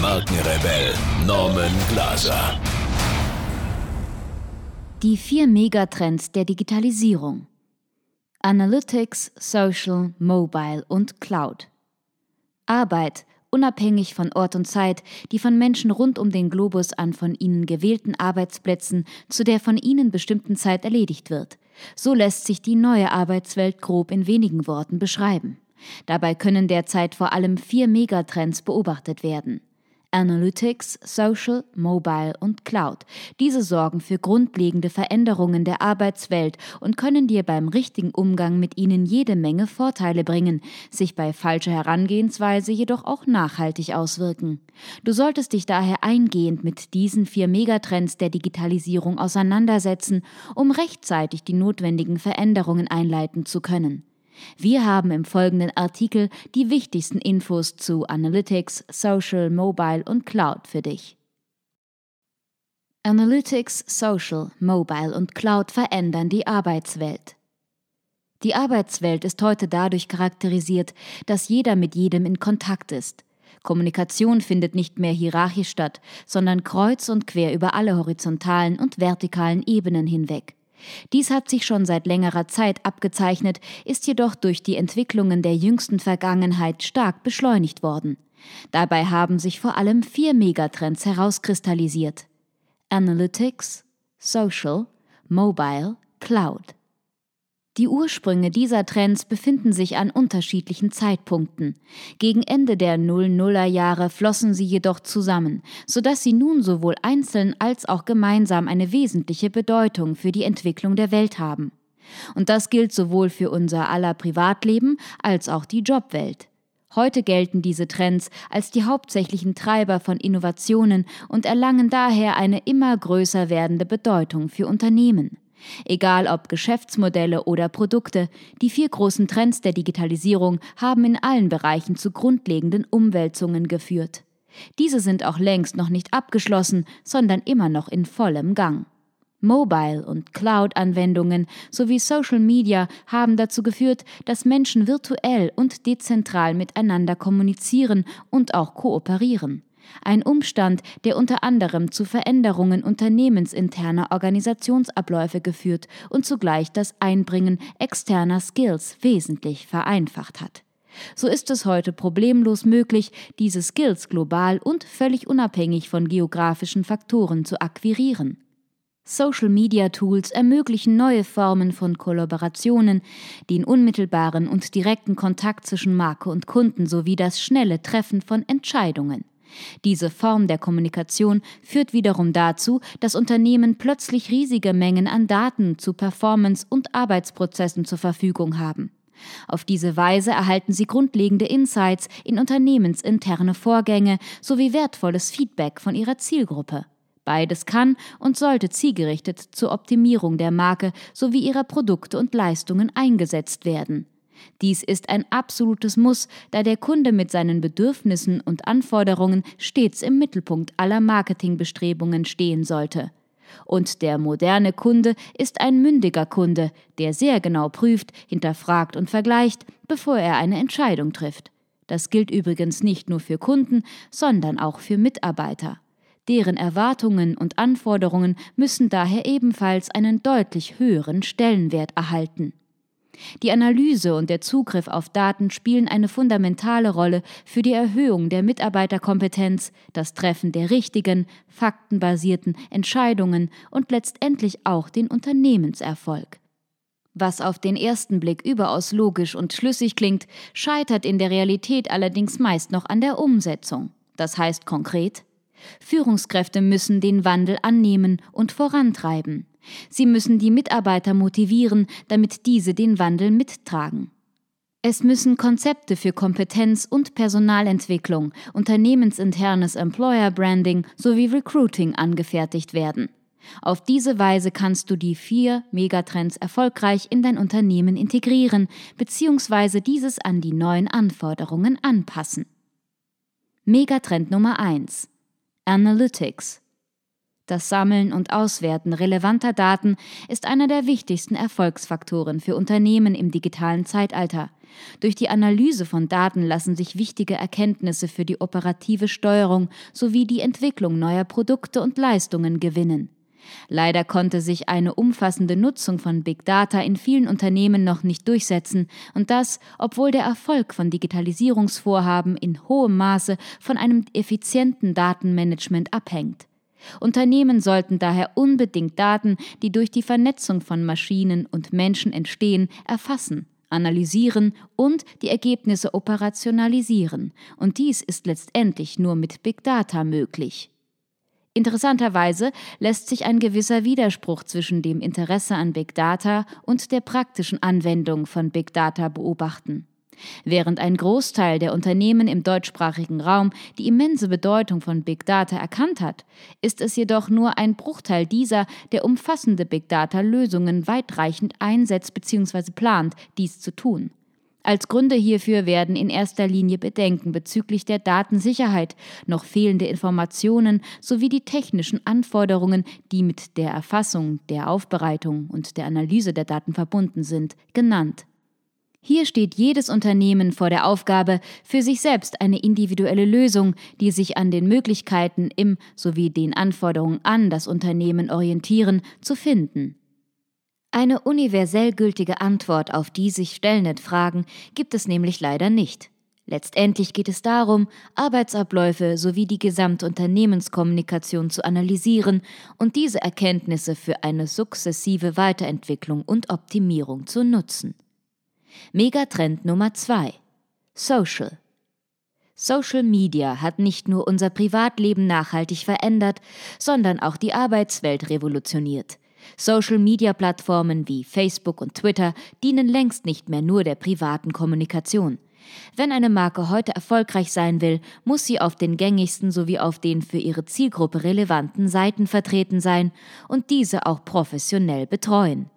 Markenrebell Norman Glaser. Die vier Megatrends der Digitalisierung. Analytics, Social, Mobile und Cloud. Arbeit, unabhängig von Ort und Zeit, die von Menschen rund um den Globus an von ihnen gewählten Arbeitsplätzen zu der von ihnen bestimmten Zeit erledigt wird. So lässt sich die neue Arbeitswelt grob in wenigen Worten beschreiben. Dabei können derzeit vor allem vier Megatrends beobachtet werden. Analytics, Social, Mobile und Cloud. Diese sorgen für grundlegende Veränderungen der Arbeitswelt und können dir beim richtigen Umgang mit ihnen jede Menge Vorteile bringen, sich bei falscher Herangehensweise jedoch auch nachhaltig auswirken. Du solltest dich daher eingehend mit diesen vier Megatrends der Digitalisierung auseinandersetzen, um rechtzeitig die notwendigen Veränderungen einleiten zu können. Wir haben im folgenden Artikel die wichtigsten Infos zu Analytics, Social, Mobile und Cloud für dich. Analytics, Social, Mobile und Cloud verändern die Arbeitswelt. Die Arbeitswelt ist heute dadurch charakterisiert, dass jeder mit jedem in Kontakt ist. Kommunikation findet nicht mehr hierarchisch statt, sondern kreuz und quer über alle horizontalen und vertikalen Ebenen hinweg. Dies hat sich schon seit längerer Zeit abgezeichnet, ist jedoch durch die Entwicklungen der jüngsten Vergangenheit stark beschleunigt worden. Dabei haben sich vor allem vier Megatrends herauskristallisiert. Analytics, Social, Mobile, Cloud. Die Ursprünge dieser Trends befinden sich an unterschiedlichen Zeitpunkten. Gegen Ende der Null-Nuller Jahre flossen sie jedoch zusammen, sodass sie nun sowohl einzeln als auch gemeinsam eine wesentliche Bedeutung für die Entwicklung der Welt haben. Und das gilt sowohl für unser aller Privatleben als auch die Jobwelt. Heute gelten diese Trends als die hauptsächlichen Treiber von Innovationen und erlangen daher eine immer größer werdende Bedeutung für Unternehmen. Egal ob Geschäftsmodelle oder Produkte, die vier großen Trends der Digitalisierung haben in allen Bereichen zu grundlegenden Umwälzungen geführt. Diese sind auch längst noch nicht abgeschlossen, sondern immer noch in vollem Gang. Mobile- und Cloud-Anwendungen sowie Social Media haben dazu geführt, dass Menschen virtuell und dezentral miteinander kommunizieren und auch kooperieren ein Umstand, der unter anderem zu Veränderungen unternehmensinterner Organisationsabläufe geführt und zugleich das Einbringen externer Skills wesentlich vereinfacht hat. So ist es heute problemlos möglich, diese Skills global und völlig unabhängig von geografischen Faktoren zu akquirieren. Social Media Tools ermöglichen neue Formen von Kollaborationen, den unmittelbaren und direkten Kontakt zwischen Marke und Kunden sowie das schnelle Treffen von Entscheidungen. Diese Form der Kommunikation führt wiederum dazu, dass Unternehmen plötzlich riesige Mengen an Daten zu Performance- und Arbeitsprozessen zur Verfügung haben. Auf diese Weise erhalten sie grundlegende Insights in unternehmensinterne Vorgänge sowie wertvolles Feedback von ihrer Zielgruppe. Beides kann und sollte zielgerichtet zur Optimierung der Marke sowie ihrer Produkte und Leistungen eingesetzt werden. Dies ist ein absolutes Muss, da der Kunde mit seinen Bedürfnissen und Anforderungen stets im Mittelpunkt aller Marketingbestrebungen stehen sollte. Und der moderne Kunde ist ein mündiger Kunde, der sehr genau prüft, hinterfragt und vergleicht, bevor er eine Entscheidung trifft. Das gilt übrigens nicht nur für Kunden, sondern auch für Mitarbeiter. Deren Erwartungen und Anforderungen müssen daher ebenfalls einen deutlich höheren Stellenwert erhalten. Die Analyse und der Zugriff auf Daten spielen eine fundamentale Rolle für die Erhöhung der Mitarbeiterkompetenz, das Treffen der richtigen, faktenbasierten Entscheidungen und letztendlich auch den Unternehmenserfolg. Was auf den ersten Blick überaus logisch und schlüssig klingt, scheitert in der Realität allerdings meist noch an der Umsetzung. Das heißt konkret, Führungskräfte müssen den Wandel annehmen und vorantreiben. Sie müssen die Mitarbeiter motivieren, damit diese den Wandel mittragen. Es müssen Konzepte für Kompetenz- und Personalentwicklung, unternehmensinternes Employer Branding sowie Recruiting angefertigt werden. Auf diese Weise kannst du die vier Megatrends erfolgreich in dein Unternehmen integrieren bzw. dieses an die neuen Anforderungen anpassen. Megatrend Nummer 1 Analytics das Sammeln und Auswerten relevanter Daten ist einer der wichtigsten Erfolgsfaktoren für Unternehmen im digitalen Zeitalter. Durch die Analyse von Daten lassen sich wichtige Erkenntnisse für die operative Steuerung sowie die Entwicklung neuer Produkte und Leistungen gewinnen. Leider konnte sich eine umfassende Nutzung von Big Data in vielen Unternehmen noch nicht durchsetzen, und das, obwohl der Erfolg von Digitalisierungsvorhaben in hohem Maße von einem effizienten Datenmanagement abhängt. Unternehmen sollten daher unbedingt Daten, die durch die Vernetzung von Maschinen und Menschen entstehen, erfassen, analysieren und die Ergebnisse operationalisieren, und dies ist letztendlich nur mit Big Data möglich. Interessanterweise lässt sich ein gewisser Widerspruch zwischen dem Interesse an Big Data und der praktischen Anwendung von Big Data beobachten. Während ein Großteil der Unternehmen im deutschsprachigen Raum die immense Bedeutung von Big Data erkannt hat, ist es jedoch nur ein Bruchteil dieser, der umfassende Big Data-Lösungen weitreichend einsetzt bzw. plant, dies zu tun. Als Gründe hierfür werden in erster Linie Bedenken bezüglich der Datensicherheit, noch fehlende Informationen sowie die technischen Anforderungen, die mit der Erfassung, der Aufbereitung und der Analyse der Daten verbunden sind, genannt. Hier steht jedes Unternehmen vor der Aufgabe, für sich selbst eine individuelle Lösung, die sich an den Möglichkeiten im sowie den Anforderungen an das Unternehmen orientieren, zu finden. Eine universell gültige Antwort auf die sich stellenden Fragen gibt es nämlich leider nicht. Letztendlich geht es darum, Arbeitsabläufe sowie die Gesamtunternehmenskommunikation zu analysieren und diese Erkenntnisse für eine sukzessive Weiterentwicklung und Optimierung zu nutzen. Megatrend Nummer 2 Social Social Media hat nicht nur unser Privatleben nachhaltig verändert, sondern auch die Arbeitswelt revolutioniert. Social-Media-Plattformen wie Facebook und Twitter dienen längst nicht mehr nur der privaten Kommunikation. Wenn eine Marke heute erfolgreich sein will, muss sie auf den gängigsten sowie auf den für ihre Zielgruppe relevanten Seiten vertreten sein und diese auch professionell betreuen.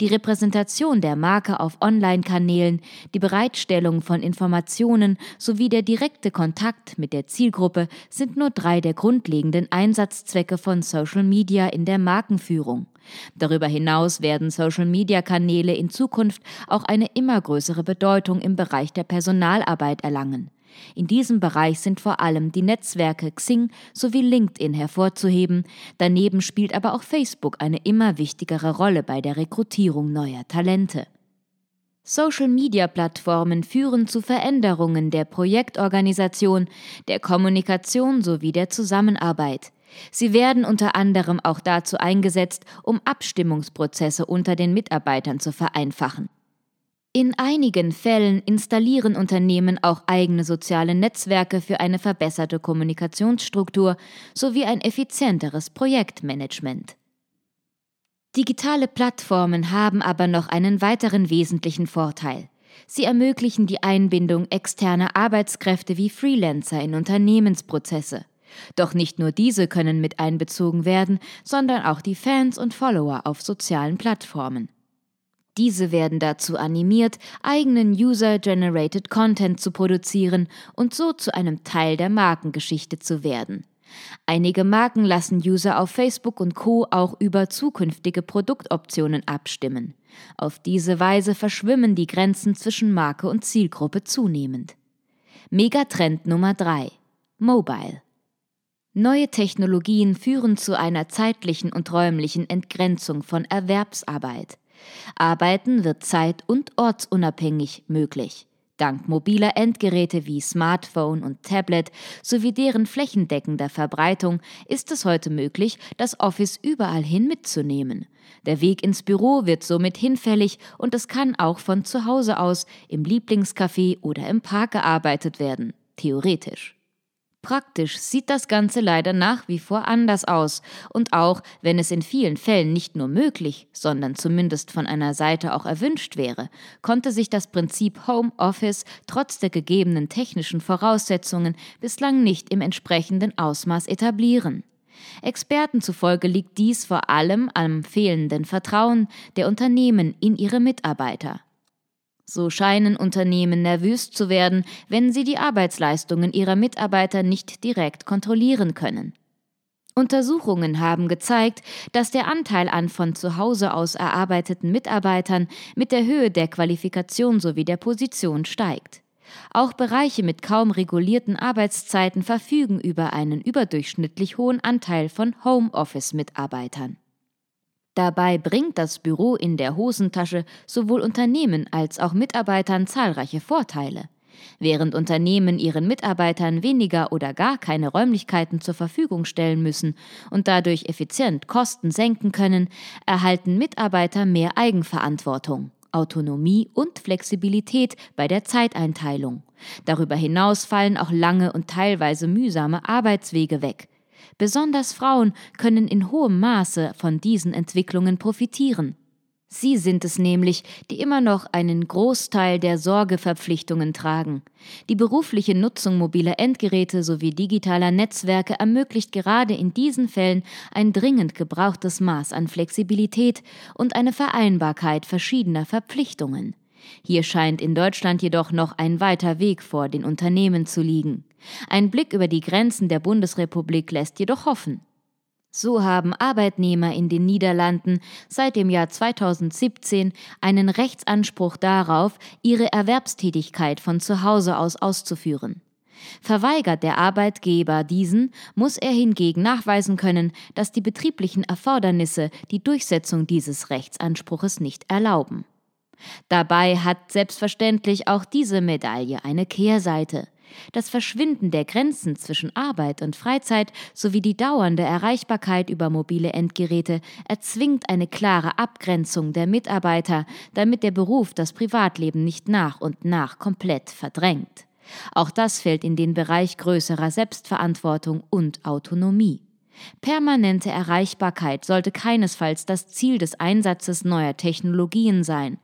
Die Repräsentation der Marke auf Online-Kanälen, die Bereitstellung von Informationen sowie der direkte Kontakt mit der Zielgruppe sind nur drei der grundlegenden Einsatzzwecke von Social Media in der Markenführung. Darüber hinaus werden Social-Media-Kanäle in Zukunft auch eine immer größere Bedeutung im Bereich der Personalarbeit erlangen. In diesem Bereich sind vor allem die Netzwerke Xing sowie LinkedIn hervorzuheben, daneben spielt aber auch Facebook eine immer wichtigere Rolle bei der Rekrutierung neuer Talente. Social-Media-Plattformen führen zu Veränderungen der Projektorganisation, der Kommunikation sowie der Zusammenarbeit. Sie werden unter anderem auch dazu eingesetzt, um Abstimmungsprozesse unter den Mitarbeitern zu vereinfachen. In einigen Fällen installieren Unternehmen auch eigene soziale Netzwerke für eine verbesserte Kommunikationsstruktur sowie ein effizienteres Projektmanagement. Digitale Plattformen haben aber noch einen weiteren wesentlichen Vorteil. Sie ermöglichen die Einbindung externer Arbeitskräfte wie Freelancer in Unternehmensprozesse. Doch nicht nur diese können mit einbezogen werden, sondern auch die Fans und Follower auf sozialen Plattformen. Diese werden dazu animiert, eigenen User-Generated Content zu produzieren und so zu einem Teil der Markengeschichte zu werden. Einige Marken lassen User auf Facebook und Co auch über zukünftige Produktoptionen abstimmen. Auf diese Weise verschwimmen die Grenzen zwischen Marke und Zielgruppe zunehmend. Megatrend Nummer 3 Mobile Neue Technologien führen zu einer zeitlichen und räumlichen Entgrenzung von Erwerbsarbeit. Arbeiten wird zeit- und ortsunabhängig möglich. Dank mobiler Endgeräte wie Smartphone und Tablet sowie deren flächendeckender Verbreitung ist es heute möglich, das Office überall hin mitzunehmen. Der Weg ins Büro wird somit hinfällig und es kann auch von zu Hause aus im Lieblingscafé oder im Park gearbeitet werden, theoretisch. Praktisch sieht das Ganze leider nach wie vor anders aus. Und auch wenn es in vielen Fällen nicht nur möglich, sondern zumindest von einer Seite auch erwünscht wäre, konnte sich das Prinzip Home Office trotz der gegebenen technischen Voraussetzungen bislang nicht im entsprechenden Ausmaß etablieren. Experten zufolge liegt dies vor allem am fehlenden Vertrauen der Unternehmen in ihre Mitarbeiter. So scheinen Unternehmen nervös zu werden, wenn sie die Arbeitsleistungen ihrer Mitarbeiter nicht direkt kontrollieren können. Untersuchungen haben gezeigt, dass der Anteil an von zu Hause aus erarbeiteten Mitarbeitern mit der Höhe der Qualifikation sowie der Position steigt. Auch Bereiche mit kaum regulierten Arbeitszeiten verfügen über einen überdurchschnittlich hohen Anteil von Homeoffice-Mitarbeitern. Dabei bringt das Büro in der Hosentasche sowohl Unternehmen als auch Mitarbeitern zahlreiche Vorteile. Während Unternehmen ihren Mitarbeitern weniger oder gar keine Räumlichkeiten zur Verfügung stellen müssen und dadurch effizient Kosten senken können, erhalten Mitarbeiter mehr Eigenverantwortung, Autonomie und Flexibilität bei der Zeiteinteilung. Darüber hinaus fallen auch lange und teilweise mühsame Arbeitswege weg. Besonders Frauen können in hohem Maße von diesen Entwicklungen profitieren. Sie sind es nämlich, die immer noch einen Großteil der Sorgeverpflichtungen tragen. Die berufliche Nutzung mobiler Endgeräte sowie digitaler Netzwerke ermöglicht gerade in diesen Fällen ein dringend gebrauchtes Maß an Flexibilität und eine Vereinbarkeit verschiedener Verpflichtungen. Hier scheint in Deutschland jedoch noch ein weiter Weg vor den Unternehmen zu liegen. Ein Blick über die Grenzen der Bundesrepublik lässt jedoch hoffen. So haben Arbeitnehmer in den Niederlanden seit dem Jahr 2017 einen Rechtsanspruch darauf, ihre Erwerbstätigkeit von zu Hause aus auszuführen. Verweigert der Arbeitgeber diesen, muss er hingegen nachweisen können, dass die betrieblichen Erfordernisse die Durchsetzung dieses Rechtsanspruches nicht erlauben. Dabei hat selbstverständlich auch diese Medaille eine Kehrseite. Das Verschwinden der Grenzen zwischen Arbeit und Freizeit sowie die dauernde Erreichbarkeit über mobile Endgeräte erzwingt eine klare Abgrenzung der Mitarbeiter, damit der Beruf das Privatleben nicht nach und nach komplett verdrängt. Auch das fällt in den Bereich größerer Selbstverantwortung und Autonomie. Permanente Erreichbarkeit sollte keinesfalls das Ziel des Einsatzes neuer Technologien sein.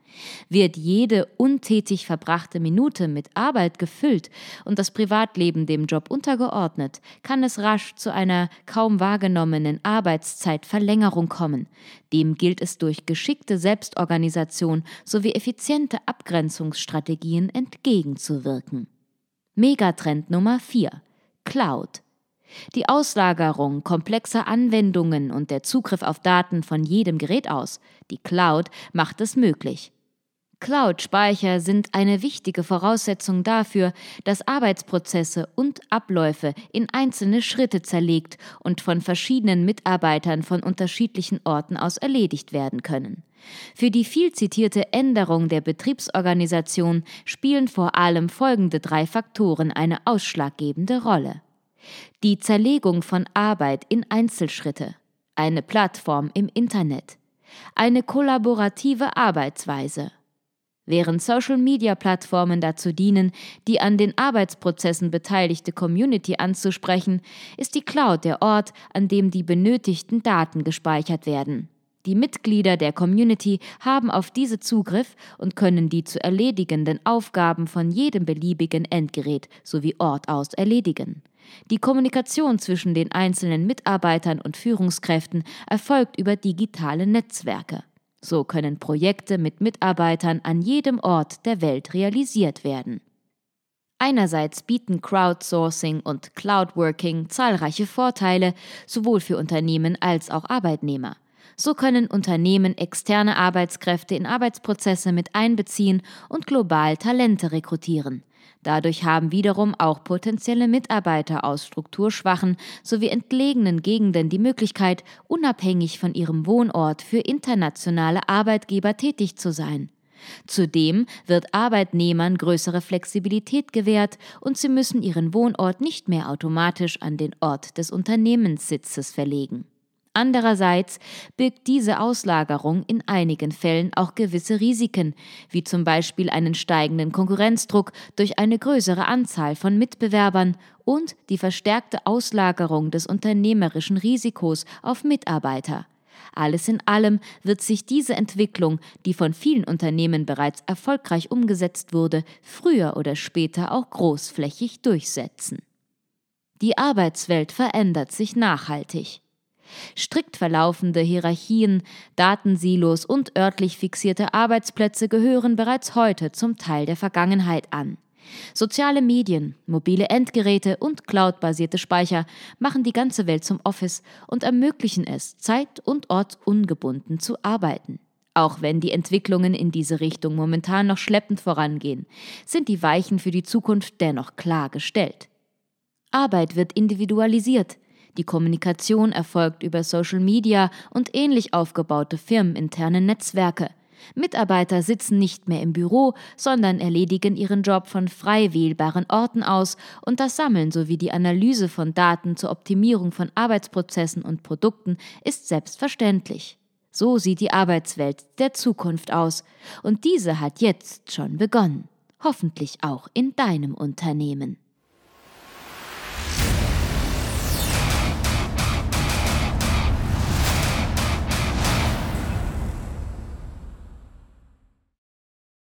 Wird jede untätig verbrachte Minute mit Arbeit gefüllt und das Privatleben dem Job untergeordnet, kann es rasch zu einer kaum wahrgenommenen Arbeitszeitverlängerung kommen. Dem gilt es durch geschickte Selbstorganisation sowie effiziente Abgrenzungsstrategien entgegenzuwirken. Megatrend Nummer 4 Cloud die Auslagerung komplexer Anwendungen und der Zugriff auf Daten von jedem Gerät aus, die Cloud, macht es möglich. Cloud-Speicher sind eine wichtige Voraussetzung dafür, dass Arbeitsprozesse und Abläufe in einzelne Schritte zerlegt und von verschiedenen Mitarbeitern von unterschiedlichen Orten aus erledigt werden können. Für die viel zitierte Änderung der Betriebsorganisation spielen vor allem folgende drei Faktoren eine ausschlaggebende Rolle. Die Zerlegung von Arbeit in Einzelschritte, eine Plattform im Internet, eine kollaborative Arbeitsweise. Während Social-Media-Plattformen dazu dienen, die an den Arbeitsprozessen beteiligte Community anzusprechen, ist die Cloud der Ort, an dem die benötigten Daten gespeichert werden. Die Mitglieder der Community haben auf diese Zugriff und können die zu erledigenden Aufgaben von jedem beliebigen Endgerät sowie Ort aus erledigen. Die Kommunikation zwischen den einzelnen Mitarbeitern und Führungskräften erfolgt über digitale Netzwerke. So können Projekte mit Mitarbeitern an jedem Ort der Welt realisiert werden. Einerseits bieten Crowdsourcing und Cloudworking zahlreiche Vorteile sowohl für Unternehmen als auch Arbeitnehmer. So können Unternehmen externe Arbeitskräfte in Arbeitsprozesse mit einbeziehen und global Talente rekrutieren. Dadurch haben wiederum auch potenzielle Mitarbeiter aus strukturschwachen sowie entlegenen Gegenden die Möglichkeit, unabhängig von ihrem Wohnort für internationale Arbeitgeber tätig zu sein. Zudem wird Arbeitnehmern größere Flexibilität gewährt und sie müssen ihren Wohnort nicht mehr automatisch an den Ort des Unternehmenssitzes verlegen. Andererseits birgt diese Auslagerung in einigen Fällen auch gewisse Risiken, wie zum Beispiel einen steigenden Konkurrenzdruck durch eine größere Anzahl von Mitbewerbern und die verstärkte Auslagerung des unternehmerischen Risikos auf Mitarbeiter. Alles in allem wird sich diese Entwicklung, die von vielen Unternehmen bereits erfolgreich umgesetzt wurde, früher oder später auch großflächig durchsetzen. Die Arbeitswelt verändert sich nachhaltig. Strikt verlaufende Hierarchien, Datensilos und örtlich fixierte Arbeitsplätze gehören bereits heute zum Teil der Vergangenheit an. Soziale Medien, mobile Endgeräte und cloudbasierte Speicher machen die ganze Welt zum Office und ermöglichen es, zeit- und ortsungebunden zu arbeiten. Auch wenn die Entwicklungen in diese Richtung momentan noch schleppend vorangehen, sind die Weichen für die Zukunft dennoch klar gestellt. Arbeit wird individualisiert, die Kommunikation erfolgt über Social Media und ähnlich aufgebaute firmeninterne Netzwerke. Mitarbeiter sitzen nicht mehr im Büro, sondern erledigen ihren Job von frei wählbaren Orten aus und das Sammeln sowie die Analyse von Daten zur Optimierung von Arbeitsprozessen und Produkten ist selbstverständlich. So sieht die Arbeitswelt der Zukunft aus, und diese hat jetzt schon begonnen, hoffentlich auch in deinem Unternehmen.